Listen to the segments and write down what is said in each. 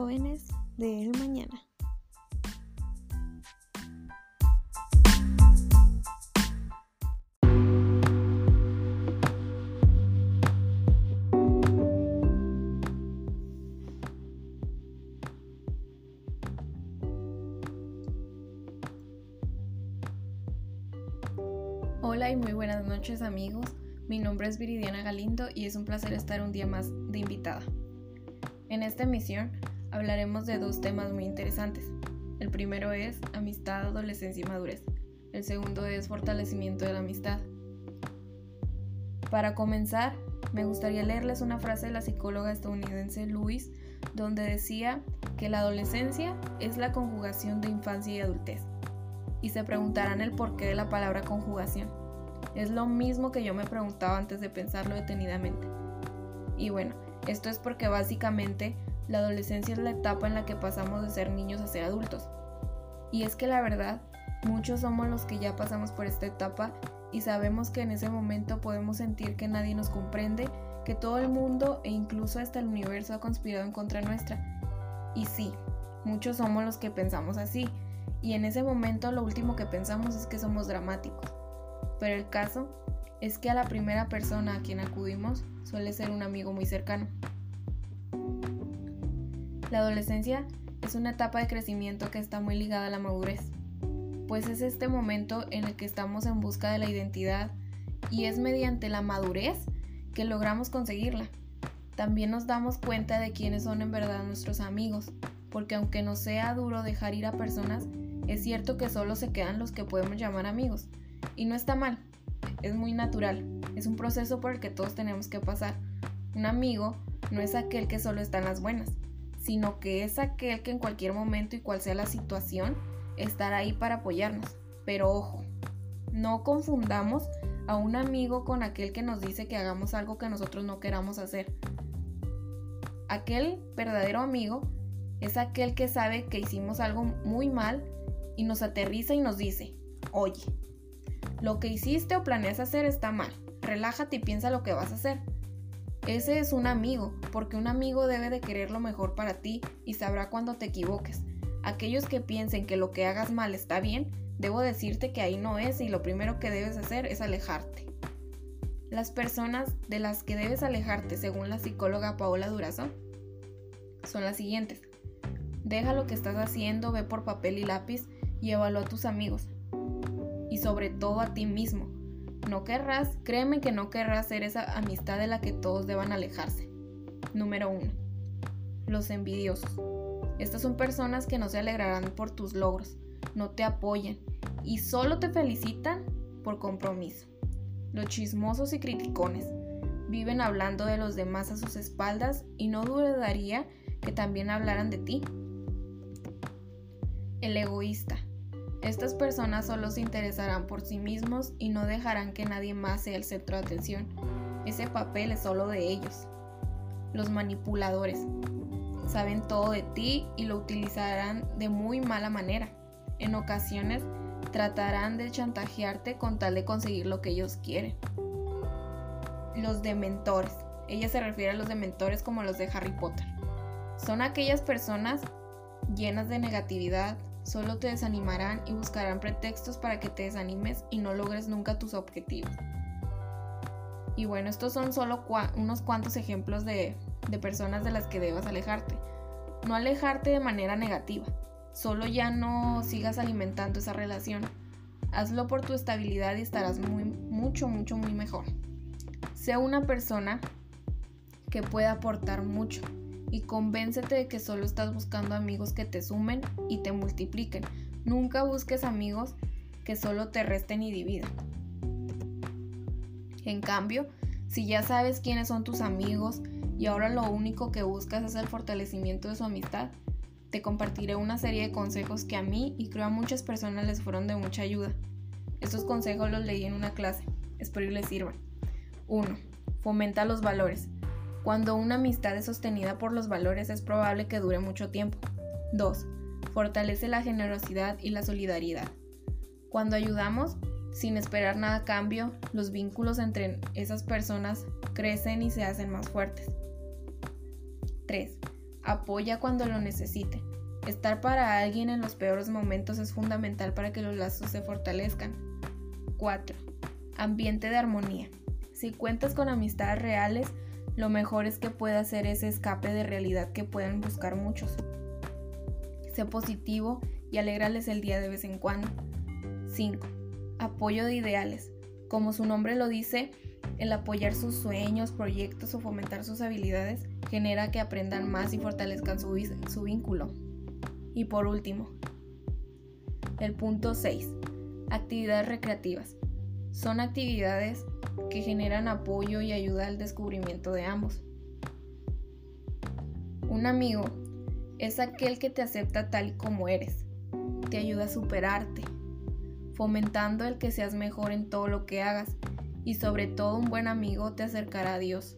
jóvenes de el mañana. Hola y muy buenas noches amigos, mi nombre es Viridiana Galindo y es un placer estar un día más de invitada. En esta emisión hablaremos de dos temas muy interesantes. El primero es amistad, adolescencia y madurez. El segundo es fortalecimiento de la amistad. Para comenzar, me gustaría leerles una frase de la psicóloga estadounidense Louise, donde decía que la adolescencia es la conjugación de infancia y adultez. Y se preguntarán el porqué de la palabra conjugación. Es lo mismo que yo me preguntaba antes de pensarlo detenidamente. Y bueno, esto es porque básicamente la adolescencia es la etapa en la que pasamos de ser niños a ser adultos. Y es que la verdad, muchos somos los que ya pasamos por esta etapa y sabemos que en ese momento podemos sentir que nadie nos comprende, que todo el mundo e incluso hasta el universo ha conspirado en contra nuestra. Y sí, muchos somos los que pensamos así, y en ese momento lo último que pensamos es que somos dramáticos. Pero el caso es que a la primera persona a quien acudimos suele ser un amigo muy cercano. La adolescencia es una etapa de crecimiento que está muy ligada a la madurez, pues es este momento en el que estamos en busca de la identidad y es mediante la madurez que logramos conseguirla. También nos damos cuenta de quiénes son en verdad nuestros amigos, porque aunque nos sea duro dejar ir a personas, es cierto que solo se quedan los que podemos llamar amigos, y no está mal, es muy natural, es un proceso por el que todos tenemos que pasar. Un amigo no es aquel que solo está en las buenas, sino que es aquel que en cualquier momento y cual sea la situación estará ahí para apoyarnos. Pero ojo, no confundamos a un amigo con aquel que nos dice que hagamos algo que nosotros no queramos hacer. Aquel verdadero amigo es aquel que sabe que hicimos algo muy mal y nos aterriza y nos dice, oye, lo que hiciste o planeas hacer está mal. Relájate y piensa lo que vas a hacer. Ese es un amigo, porque un amigo debe de querer lo mejor para ti y sabrá cuando te equivoques. Aquellos que piensen que lo que hagas mal está bien, debo decirte que ahí no es y lo primero que debes hacer es alejarte. Las personas de las que debes alejarte, según la psicóloga Paola Durazo, son las siguientes. Deja lo que estás haciendo, ve por papel y lápiz y evalúa a tus amigos y sobre todo a ti mismo. No querrás, créeme que no querrás ser esa amistad de la que todos deban alejarse. Número 1. Los envidiosos. Estas son personas que no se alegrarán por tus logros, no te apoyan y solo te felicitan por compromiso. Los chismosos y criticones viven hablando de los demás a sus espaldas y no dudaría que también hablaran de ti. El egoísta estas personas solo se interesarán por sí mismos y no dejarán que nadie más sea el centro de atención. Ese papel es solo de ellos. Los manipuladores saben todo de ti y lo utilizarán de muy mala manera. En ocasiones tratarán de chantajearte con tal de conseguir lo que ellos quieren. Los dementores. Ella se refiere a los dementores como los de Harry Potter. Son aquellas personas llenas de negatividad, Solo te desanimarán y buscarán pretextos para que te desanimes y no logres nunca tus objetivos. Y bueno, estos son solo unos cuantos ejemplos de, de personas de las que debas alejarte. No alejarte de manera negativa, solo ya no sigas alimentando esa relación. Hazlo por tu estabilidad y estarás muy, mucho, mucho, muy mejor. Sea una persona que pueda aportar mucho, y convéncete de que solo estás buscando amigos que te sumen y te multipliquen. Nunca busques amigos que solo te resten y dividan. En cambio, si ya sabes quiénes son tus amigos y ahora lo único que buscas es el fortalecimiento de su amistad, te compartiré una serie de consejos que a mí y creo a muchas personas les fueron de mucha ayuda. Estos consejos los leí en una clase, espero que les sirvan. 1. Fomenta los valores. Cuando una amistad es sostenida por los valores es probable que dure mucho tiempo. 2. Fortalece la generosidad y la solidaridad. Cuando ayudamos, sin esperar nada a cambio, los vínculos entre esas personas crecen y se hacen más fuertes. 3. Apoya cuando lo necesite. Estar para alguien en los peores momentos es fundamental para que los lazos se fortalezcan. 4. Ambiente de armonía. Si cuentas con amistades reales, lo mejor es que pueda hacer ese escape de realidad que pueden buscar muchos. Sé positivo y alegrales el día de vez en cuando. 5. Apoyo de ideales. Como su nombre lo dice, el apoyar sus sueños, proyectos o fomentar sus habilidades genera que aprendan más y fortalezcan su, su vínculo. Y por último, el punto 6. Actividades recreativas. Son actividades que generan apoyo y ayuda al descubrimiento de ambos. Un amigo es aquel que te acepta tal y como eres, te ayuda a superarte, fomentando el que seas mejor en todo lo que hagas y sobre todo un buen amigo te acercará a Dios.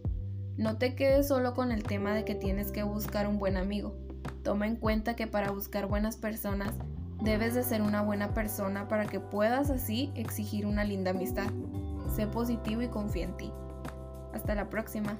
No te quedes solo con el tema de que tienes que buscar un buen amigo. Toma en cuenta que para buscar buenas personas debes de ser una buena persona para que puedas así exigir una linda amistad. Sé positivo y confía en ti. Hasta la próxima.